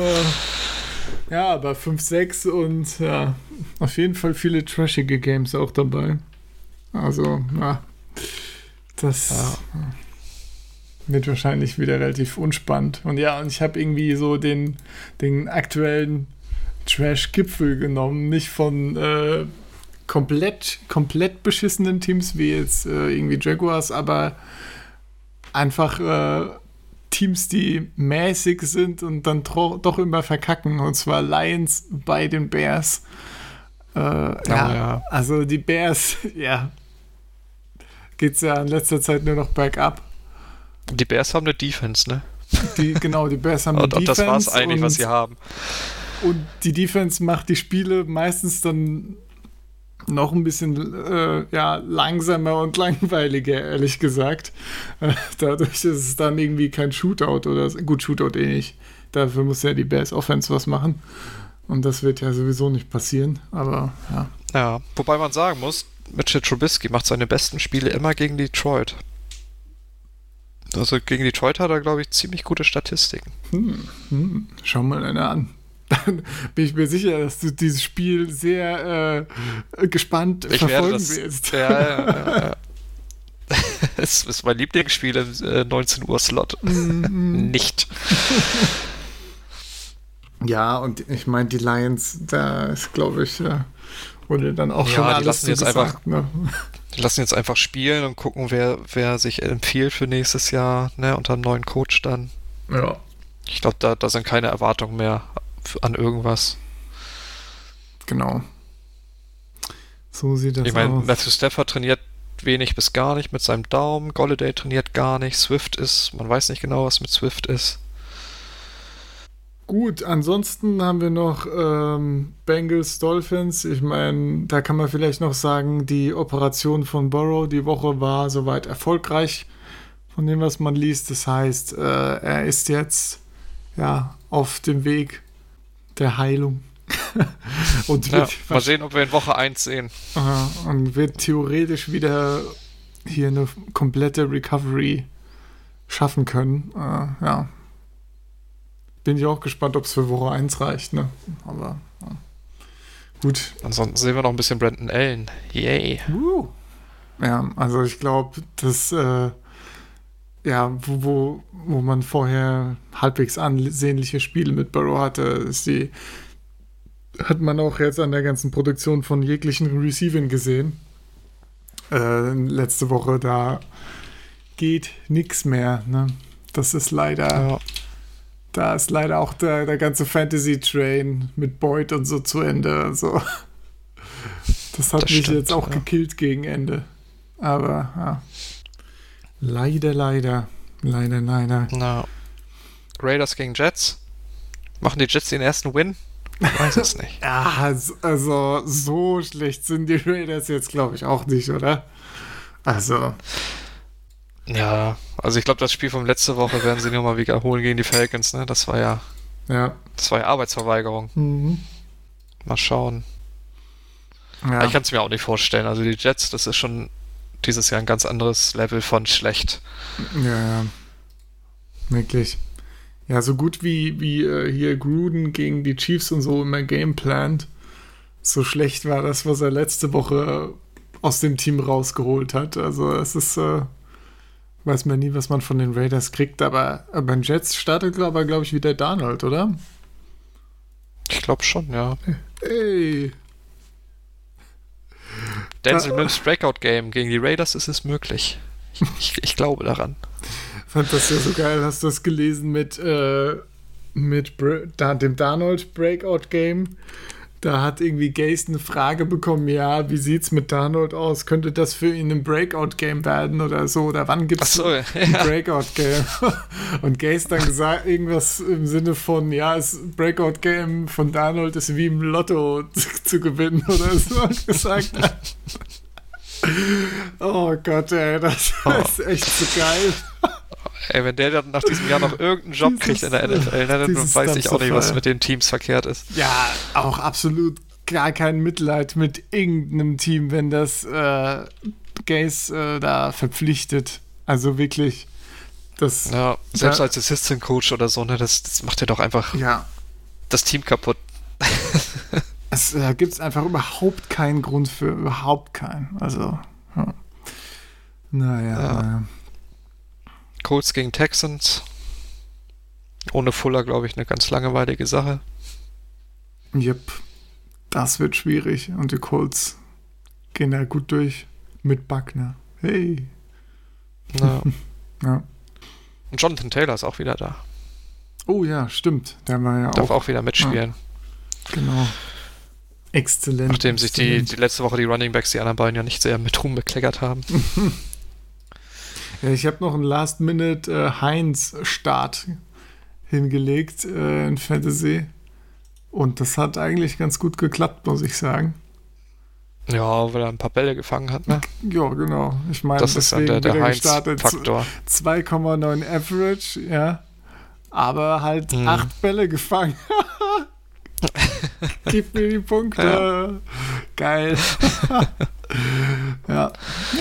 Ja, aber 5-6 und ja, auf jeden Fall viele trashige Games auch dabei. Also, ja. Das. wird wahrscheinlich wieder relativ unspannend. Und ja, und ich habe irgendwie so den, den aktuellen Trash-Gipfel genommen, nicht von äh, komplett, komplett beschissenen Teams wie jetzt äh, irgendwie Jaguars, aber einfach äh, Teams, die mäßig sind und dann doch immer verkacken. Und zwar Lions bei den Bears. Äh, ja, ja, also die Bears, ja, geht es ja in letzter Zeit nur noch bergab. Die Bears haben eine Defense, ne? Die, genau, die Bears haben eine und, Defense. Und das war es eigentlich, was sie haben. Und die Defense macht die Spiele meistens dann noch ein bisschen äh, ja, langsamer und langweiliger, ehrlich gesagt. Äh, dadurch ist es dann irgendwie kein Shootout oder gut, Shootout eh nicht. Dafür muss ja die Bears Offense was machen. Und das wird ja sowieso nicht passieren, aber ja. Ja, wobei man sagen muss, Mitchell Trubisky macht seine besten Spiele immer gegen Detroit. Also gegen Detroit hat er, glaube ich, ziemlich gute Statistiken. Hm, hm. Schau mal einer an dann bin ich mir sicher, dass du dieses Spiel sehr äh, gespannt ich verfolgen das, willst. Ja, ja, ja. Es ist mein Lieblingsspiel im äh, 19 Uhr Slot. Mm Nicht. Ja, und ich meine, die Lions, da ist, glaube ich, äh, wurde dann auch ja, schon alles die lassen jetzt gesagt, einfach, ne? Die lassen jetzt einfach spielen und gucken, wer, wer sich empfiehlt für nächstes Jahr, ne, unter einem neuen Coach dann. Ja. Ich glaube, da, da sind keine Erwartungen mehr an irgendwas. Genau. So sieht das ich mein, aus. Ich meine, Matthew Stafford trainiert wenig bis gar nicht mit seinem Daumen. Golladay trainiert gar nicht. Swift ist, man weiß nicht genau, was mit Swift ist. Gut, ansonsten haben wir noch ähm, Bengals Dolphins. Ich meine, da kann man vielleicht noch sagen, die Operation von Burrow die Woche war soweit erfolgreich, von dem, was man liest. Das heißt, äh, er ist jetzt ja auf dem Weg der Heilung. und ja, mal sehen, ob wir in Woche 1 sehen. Uh, und wird theoretisch wieder hier eine komplette Recovery schaffen können. Uh, ja. Bin ich auch gespannt, ob es für Woche 1 reicht, ne? Aber ja. gut. Ansonsten sehen wir noch ein bisschen Brandon Allen. Yay. Uh. Ja, also ich glaube, dass äh, ja, wo, wo, wo man vorher halbwegs ansehnliche Spiele mit Burrow hatte, ist die, hat man auch jetzt an der ganzen Produktion von jeglichen Receivern gesehen. Äh, letzte Woche, da geht nichts mehr. Ne? Das ist leider, ja. da ist leider auch der, der ganze Fantasy-Train mit Boyd und so zu Ende. Also, das hat das mich stimmt, jetzt auch ja. gekillt gegen Ende. Aber ja. Leider, leider. Leider, leider. Na. Raiders gegen Jets. Machen die Jets den ersten Win? Ich weiß es nicht. ja, also so schlecht sind die Raiders jetzt, glaube ich, auch nicht, oder? Also. Ja, also ich glaube, das Spiel von letzte Woche werden sie nur mal wiederholen gegen die Falcons, ne? Das war ja. Ja. Das war ja Arbeitsverweigerung. Mhm. Mal schauen. Ja. Ich kann es mir auch nicht vorstellen. Also die Jets, das ist schon dieses Jahr ein ganz anderes Level von schlecht. Ja, ja. Wirklich. Ja, so gut wie, wie äh, hier Gruden gegen die Chiefs und so immer gameplant, so schlecht war das, was er letzte Woche aus dem Team rausgeholt hat. Also es ist, äh, weiß man nie, was man von den Raiders kriegt, aber beim Jets startet, glaube glaub ich, wieder Donald, oder? Ich glaube schon, ja. Ey, Denzel Mims Breakout Game gegen die Raiders ist es möglich. Ich, ich, glaube daran. Fand das ja so geil. Hast du das gelesen mit, äh, mit da, dem Darnold Breakout Game? Da hat irgendwie Gaze eine Frage bekommen, ja, wie sieht's mit Darnold aus? Könnte das für ihn ein Breakout-Game werden oder so? Oder wann gibt's so, ja. ein Breakout-Game? Und Gaze dann gesagt, irgendwas im Sinne von, ja, das Breakout-Game von Darnold ist wie im Lotto zu, zu gewinnen oder so gesagt hat. Oh Gott, ey, das oh. ist echt so geil. Ey, wenn der dann nach diesem Jahr noch irgendeinen Job dieses, kriegt in der NFL, dann weiß ich auch nicht, was mit den Teams verkehrt ist. Ja, auch absolut gar kein Mitleid mit irgendeinem Team, wenn das äh, Gaze äh, da verpflichtet. Also wirklich. Das, ja, selbst da, als Assistant Coach oder so, ne, das, das macht ja doch einfach ja. das Team kaputt. es äh, gibt es einfach überhaupt keinen Grund für, überhaupt keinen. Also, ja. naja. Ja. Colts gegen Texans. Ohne Fuller, glaube ich, eine ganz langweilige Sache. Yep. Das wird schwierig. Und die Colts gehen da gut durch mit Buckner. Hey. Ja. Ja. Und Jonathan Taylor ist auch wieder da. Oh ja, stimmt. Der war ja Darf auch. auch wieder mitspielen. Genau. Exzellent. Nachdem sich die, die letzte Woche die Running Backs, die anderen beiden ja nicht sehr mit Ruhm bekleckert haben. Ja, ich habe noch einen Last-Minute äh, Heinz-Start hingelegt äh, in Fantasy. Und das hat eigentlich ganz gut geklappt, muss ich sagen. Ja, weil er ein paar Bälle gefangen hat, ne? Ja, genau. Ich meine, Das ist dann der, der. Heinz-Faktor. 2,9 Average, ja. Aber halt Mhm. acht Bälle gefangen. Gib mir die Punkte. Geil. ja.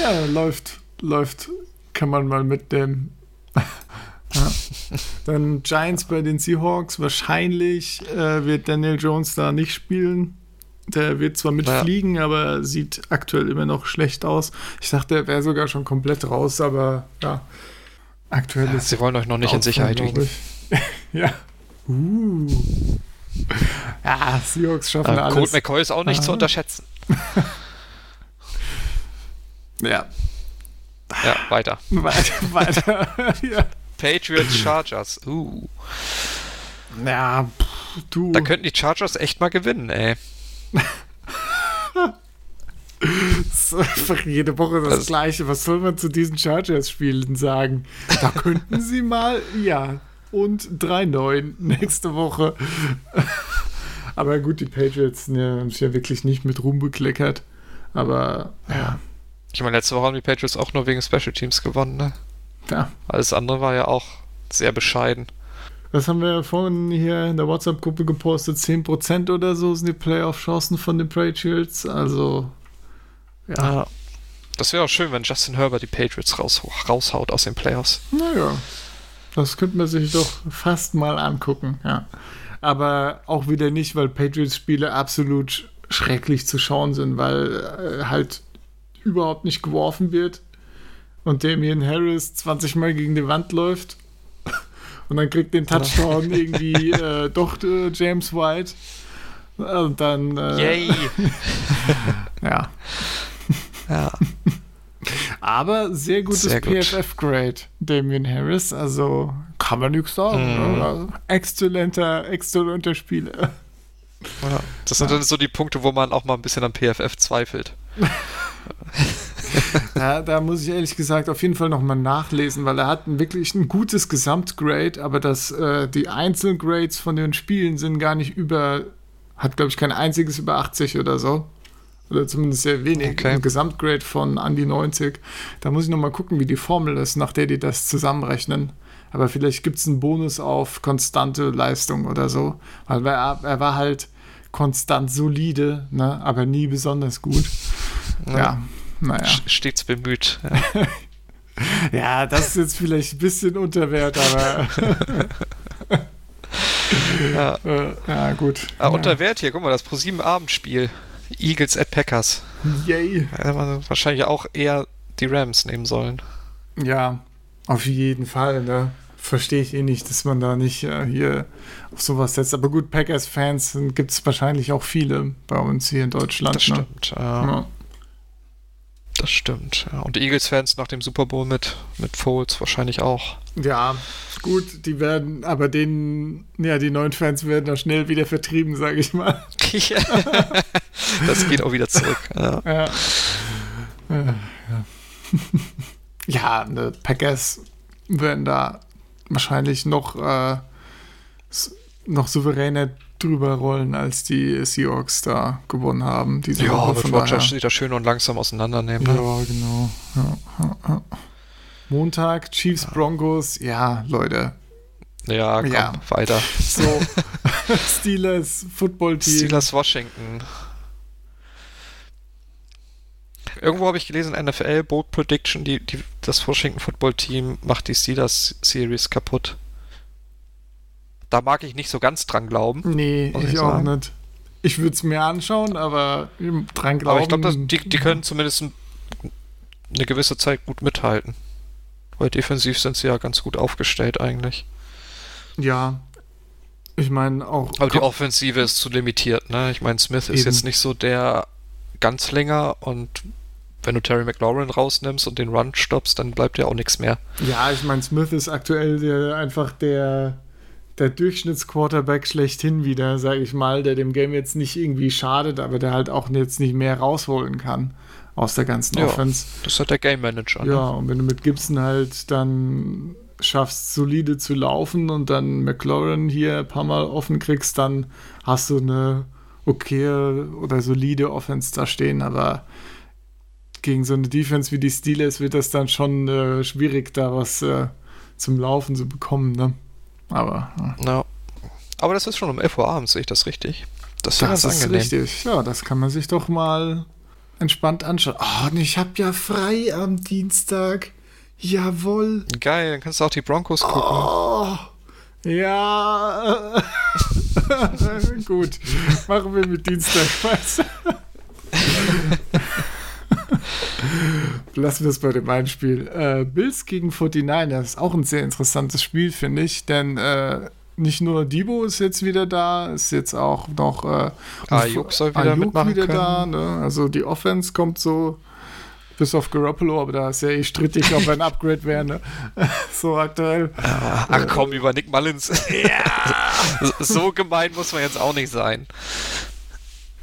ja, läuft, läuft. Kann man mal mitnehmen. ja. Dann Giants bei den Seahawks. Wahrscheinlich äh, wird Daniel Jones da nicht spielen. Der wird zwar mitfliegen, aber sieht aktuell immer noch schlecht aus. Ich dachte, er wäre sogar schon komplett raus, aber ja. Aktuell Ja, ist sie wollen euch noch nicht in Sicherheit wiegen. ja. Uh. Ja, Seahawks schaffen Äh, alles. Colt McCoy ist auch nicht zu Aha. unterschätzen. ja, Ja, weiter. weiter. weiter. ja. Patriots Chargers. Uh. ja, pff, du. Da könnten die Chargers echt mal gewinnen, ey. Das ist einfach jede Woche das, Das- Gleiche. Was soll man zu diesen Chargers-Spielen sagen? Da könnten sie mal, ja. Und 3-9 nächste Woche. Aber gut, die Patriots ne, haben sich ja wirklich nicht mit Ruhm bekleckert. Aber ja, Ich meine, letzte Woche haben die Patriots auch nur wegen Special Teams gewonnen, ne? ja. Alles andere war ja auch sehr bescheiden. Was haben wir vorhin hier in der WhatsApp-Gruppe gepostet? 10% oder so sind die Playoff-Chancen von den Patriots. Also, ja. Ja. Das wäre auch schön, wenn Justin Herbert die Patriots raus, raushaut aus den Playoffs. Naja, das könnte man sich doch fast mal angucken, ja. Aber auch wieder nicht, weil Patriots-Spiele absolut schrecklich zu schauen sind, weil äh, halt überhaupt nicht geworfen wird und Damian Harris 20 Mal gegen die Wand läuft und dann kriegt den Touchdown irgendwie äh, doch äh, James White und dann äh, Yay! ja. ja. Aber sehr gutes Sehr gut. PFF-Grade, Damian Harris. Also kann man nichts sagen. Ne? Also, exzellenter, exzellenter Spieler. ja. Das sind dann so die Punkte, wo man auch mal ein bisschen an PFF zweifelt. Ja, da muss ich ehrlich gesagt auf jeden Fall nochmal nachlesen, weil er hat ein, wirklich ein gutes Gesamtgrade, aber das, äh, die Einzelgrades von den Spielen sind gar nicht über, hat glaube ich kein einziges über 80 oder so. Oder zumindest sehr wenig. Okay. Ein Gesamtgrade von an die 90. Da muss ich nochmal gucken, wie die Formel ist, nach der die das zusammenrechnen. Aber vielleicht gibt es einen Bonus auf konstante Leistung oder so. Weil er, er war halt konstant solide, ne? aber nie besonders gut. Ja, naja. St- Stets bemüht. Ja. Ja, das ist jetzt vielleicht ein bisschen unter Wert, aber. Ja. äh, ja, gut. Ah, unter Wert hier, guck mal, das Pro7 Abendspiel. Eagles at Packers. Yay. Hätte man wahrscheinlich auch eher die Rams nehmen sollen. Ja, auf jeden Fall. Ne? Verstehe ich eh nicht, dass man da nicht äh, hier auf sowas setzt. Aber gut, Packers-Fans gibt es wahrscheinlich auch viele bei uns hier in Deutschland. Das ne? stimmt. Ja, Ja. Das stimmt. Ja. Und Eagles-Fans nach dem Super Bowl mit, mit Foles wahrscheinlich auch. ja, gut, die werden, aber den, ja, die neuen Fans werden da schnell wieder vertrieben, sage ich mal. das geht auch wieder zurück. Ja. Ja. Äh, ja. ja, ne, Packers werden da wahrscheinlich noch, äh, noch souveräner drüber rollen, als die Seahawks da gewonnen haben. Diese Ja, Woche. Von Rogers steht da schön und langsam auseinandernehmen. Ja, Ne? genau. Ja, ja, ja. Montag, Chiefs, Broncos. Ja, Leute. Ja, komm, Ja. weiter. So, Steelers, Football-Team. Steelers Washington. Irgendwo habe ich gelesen, NFL Bold Prediction, die, die, das Washington Football Team macht die Steelers Series kaputt. Da mag ich nicht so ganz dran glauben. Nee, ich ich auch nicht. Ich würde es mir anschauen, aber dran glauben. Aber ich glaube, die, die können zumindest ein, eine gewisse Zeit gut mithalten. weil defensiv sind sie ja ganz gut aufgestellt eigentlich. Ja. Ich meine auch. Aber die Offensive ist zu limitiert, ne? Ich meine, Smith ist Eben. jetzt nicht so der Ganzlinger und wenn du Terry McLaurin rausnimmst und den Run stoppst, dann bleibt ja auch nichts mehr. Ja, ich meine, Smith ist aktuell der, einfach der, der Durchschnittsquarterback schlechthin wieder, sage ich mal, der dem Game jetzt nicht irgendwie schadet, aber der halt auch jetzt nicht mehr rausholen kann aus der ganzen Ja. Offense. Das hat der Game Manager. Ja, Ne? und wenn du mit Gibson halt dann schaffst, solide zu laufen und dann McLaurin hier ein paar Mal offen kriegst, dann hast du eine okay oder solide Offense da stehen, aber gegen so eine Defense wie die Steelers wird das dann schon äh, schwierig, da was äh, zum Laufen zu bekommen, ne? Aber ja. Aber das ist schon um 11 Uhr abends, sehe ich das richtig? Das ist ja das ist angenehm. richtig. Ja, das kann man sich doch mal entspannt anschauen. Oh, und ich habe ja frei am Dienstag. Jawohl. Geil, dann kannst du auch die Broncos gucken. Oh, ja. Gut, machen wir mit Dienstag weiter. Lassen wir es bei dem einen Spiel. Äh, Bills gegen 49ers, auch ein sehr interessantes Spiel, finde ich, denn äh, nicht nur Debo ist jetzt wieder da, ist jetzt auch noch äh, Ayuk soll wieder mitmachen wieder können. da. Ne? Also die Offense kommt so bis auf Garoppolo, aber da ist ja eh strittig, ob er ein Upgrade wäre. Ne? so aktuell. Ach komm, über Nick Mullins. Ja. so gemein muss man jetzt auch nicht sein.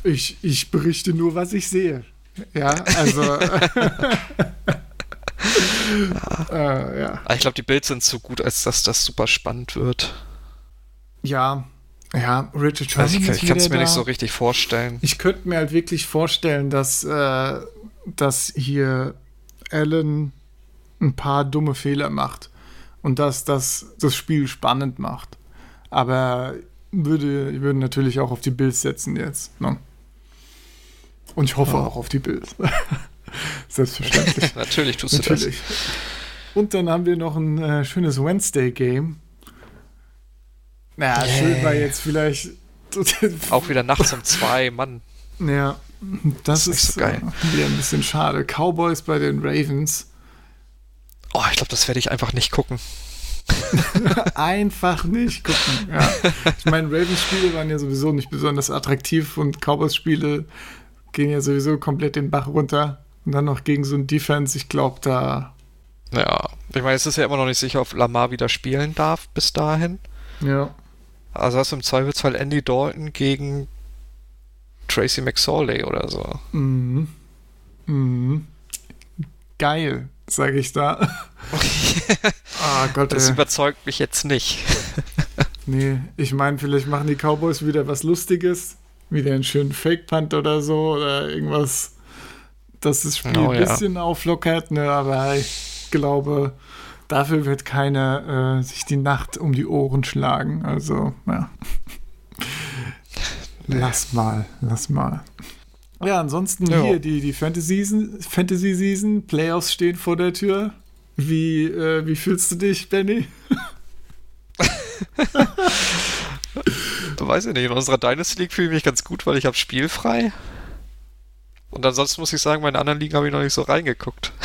Ich, ich berichte nur, was ich sehe. Ja, also. äh, ja. Aber Ich glaube, die Bills sind zu gut, als dass das super spannend wird. ja, ja, Richard Also Sherman ich ich kann es mir da. nicht so richtig vorstellen. Ich könnte mir halt wirklich vorstellen, dass, äh, dass hier Allen ein paar dumme Fehler macht und dass das das Spiel spannend macht. Aber würde, ich würde natürlich auch auf die Bills setzen jetzt. Ne? Und ich hoffe auch auf die Bills. Selbstverständlich. Natürlich tust du das. Natürlich. Und dann haben wir noch ein äh, schönes Wednesday-Game. Naja, schön war jetzt vielleicht. Auch wieder nachts um zwei, Mann. ja, das, ist nicht ist so geil. äh, wieder ein bisschen schade. Cowboys bei den Ravens. Oh, ich glaube, das werde ich einfach nicht gucken. Einfach nicht gucken. Ja. Ich meine, Ravens-Spiele waren ja sowieso nicht besonders attraktiv und Cowboys-Spiele gehen ja sowieso komplett den Bach runter. Und dann noch gegen so ein Defense, ich glaube, da. Ja, ich meine, es ist ja immer noch nicht sicher, ob Lamar wieder spielen darf bis dahin. Ja. Also hast du im Zweifelsfall Andy Dalton gegen Tracy McSorley oder so. Mhm. Mhm. Geil, sage ich da. Ah Gott, Das ey. überzeugt mich jetzt nicht. Nee, ich meine, vielleicht machen die Cowboys wieder was Lustiges. Wieder einen schönen Fake-Punt oder so oder irgendwas, dass das Spiel Oh, ein ja. bisschen auflockert. Ne? Aber ich glaube, dafür wird keiner äh, sich die Nacht um die Ohren schlagen. Also, ja. Lass mal, lass mal. Ja, ansonsten Ja. hier die, die Fantasy-Season, Fantasy-Season, Playoffs stehen vor der Tür. Wie, äh, wie fühlst du dich, Benny? Weiß ich nicht, in unserer Dynasty League fühle ich mich ganz gut, weil ich habe spielfrei. Und ansonsten muss ich sagen, meine anderen Ligen habe ich noch nicht so reingeguckt.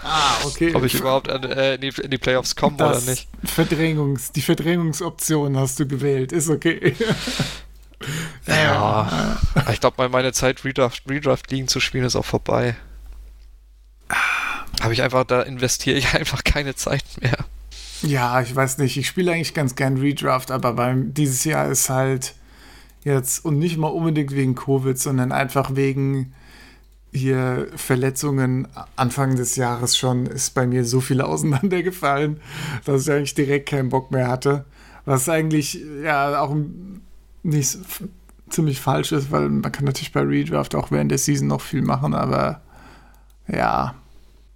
Ah, okay. Ob ich überhaupt an, äh, in, die, in die Playoffs komme oder nicht. Verdrängungs, die Verdrängungsoption hast du gewählt, ist okay. Ja. Ich glaube, meine Zeit, Redraft, Redraft Ligen zu spielen, ist auch vorbei. Habe ich einfach, da investiere ich einfach keine Zeit mehr. Ja, ich weiß nicht, ich spiele eigentlich ganz gern Redraft, aber beim dieses Jahr ist halt jetzt und nicht mal unbedingt wegen Covid, sondern einfach wegen hier Verletzungen Anfang des Jahres schon ist bei mir so viel auseinandergefallen, dass ich eigentlich direkt keinen Bock mehr hatte. Was eigentlich ja auch nicht so- ziemlich falsch ist, weil man kann natürlich bei Redraft auch während der Season noch viel machen, aber ja,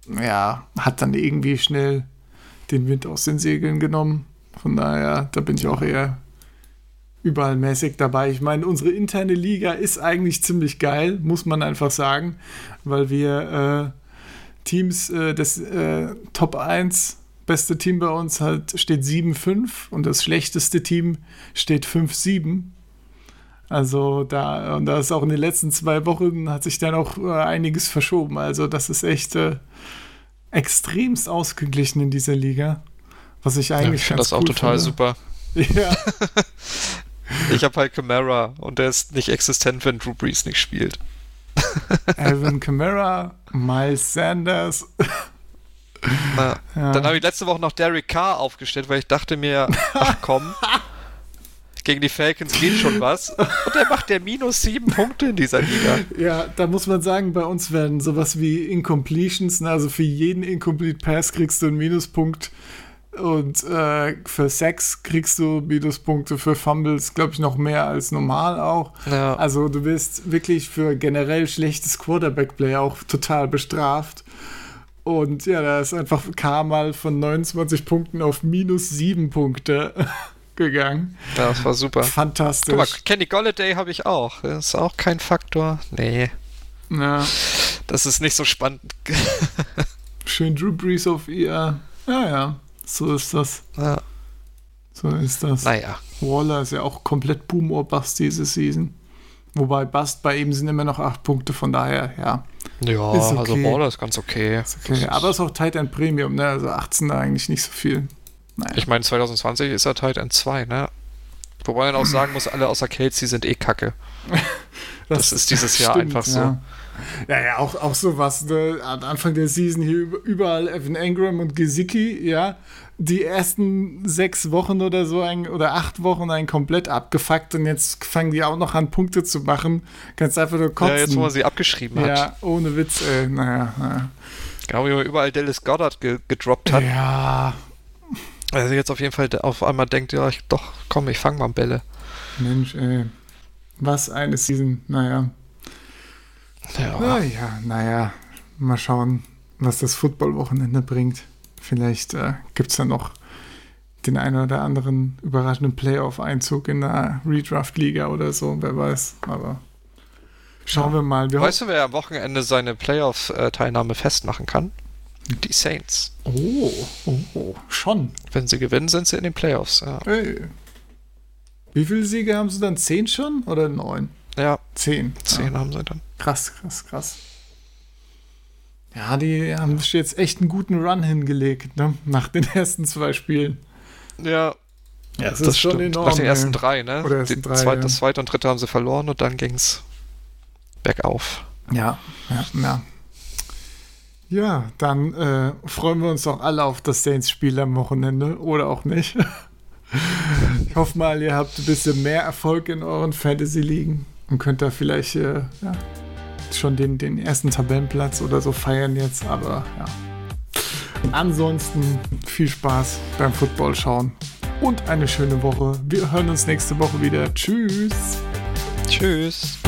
ja, hat dann irgendwie schnell den Wind aus den Segeln genommen. Von daher, da bin ich auch eher überall mäßig dabei. Ich meine, unsere interne Liga ist eigentlich ziemlich geil, muss man einfach sagen, weil wir äh, Teams, äh, das äh, Top 1 beste Team bei uns halt steht 7-5 und das schlechteste Team steht 5-7. Also da, und da ist auch in den letzten zwei Wochen hat sich dann auch äh, einiges verschoben. Also das ist echt, äh, extremst ausgeglichen in dieser Liga. Was ich eigentlich Ja, ich finde das auch cool total finde. super. Ja, Ich habe halt Camara und der ist nicht existent, wenn Drew Brees nicht spielt. Alvin Kamara, Miles Sanders. Na, Ja. Dann habe ich letzte Woche noch Derek Carr aufgestellt, weil ich dachte mir, ach komm, gegen die Falcons geht schon was. Und der macht der minus sieben Punkte in dieser Liga. Ja, da muss man sagen, bei uns werden sowas wie Incompletions, ne, also für jeden Incomplete Pass kriegst du einen Minuspunkt und äh, für Sex kriegst du Minuspunkte, für Fumbles, glaube ich, noch mehr als normal auch. Ja. Also du wirst wirklich für generell schlechtes Quarterback-Play auch total bestraft. Und ja, da ist einfach K mal von 29 Punkten auf minus 7 Punkte gegangen. Das war super. Fantastisch. Guck mal, Kenny Golladay habe ich auch. Das ist auch kein Faktor. Nee, ja, das ist nicht so spannend. schön Drew Brees auf ihr. Ja, ja, so ist das. Ja, So ist das. naja. Waller ist ja auch komplett Boom or Bust diese Season. Wobei Bust bei ihm sind immer noch 8 Punkte, von daher, ja. Ja, Ist okay. also Waller ist ganz okay. Ist okay. Aber ist auch Tight End Premium, ne? Also 18 da eigentlich nicht so viel. Naja. Ich meine, 2020 ist er Tight End 2, ne? Wobei man auch sagen muss, alle außer Kelsey sind eh kacke. das ist dieses Jahr einfach so. Ja. Ja, ja, auch, auch sowas. Ne? Am Anfang der Season hier über- überall Evan Engram und Gesicki, ja. Die ersten sechs Wochen oder so ein, oder acht Wochen ein komplett abgefuckt und jetzt fangen die auch noch an, Punkte zu machen. Kannst einfach nur kotzen. Ja, jetzt wo man sie abgeschrieben hat. Ja, ohne Witz, ey. Naja, naja. Genau, wie man überall Dallas Goddard ge gedroppt hat. Ja, Also jetzt auf jeden Fall auf einmal denkt, ja, ich, doch, komm, ich fang mal Bälle. Mensch, ey. Was eine Season. Naja. Ja, Naja, naja. Mal schauen, was das Football-Wochenende bringt. Vielleicht äh, gibt es ja noch den einen oder anderen überraschenden Playoff-Einzug in der Redraft-Liga oder so, wer weiß. Aber schauen wir mal. Wir Weißt du, wer am Wochenende seine Playoff-Teilnahme festmachen kann? Die Saints. oh, oh, schon. Wenn sie gewinnen, sind sie in den Playoffs. Ja, Hey. Wie viele Siege haben sie dann? Zehn schon oder neun? ja Zehn. zehn Ja. haben sie dann. Krass, krass, krass. Ja, die haben sich jetzt echt einen guten Run hingelegt, ne? Nach den ersten zwei Spielen. Ja, Ja, das, das stimmt. Nach den ersten drei, ne? Oder ersten Die drei, zweit, ja. Das zweite und dritte haben sie verloren und dann ging's bergauf. Ja, ja, ja. Ja, dann äh, freuen wir uns doch alle auf das Saints-Spiel am Wochenende oder auch nicht. ich hoffe mal, ihr habt ein bisschen mehr Erfolg in euren Fantasy-Ligen und könnt da vielleicht äh, ja, schon den, den ersten Tabellenplatz oder so feiern jetzt, aber ja. Ansonsten viel Spaß beim Football schauen und eine schöne Woche. Wir hören uns nächste Woche wieder. Tschüss. Tschüss.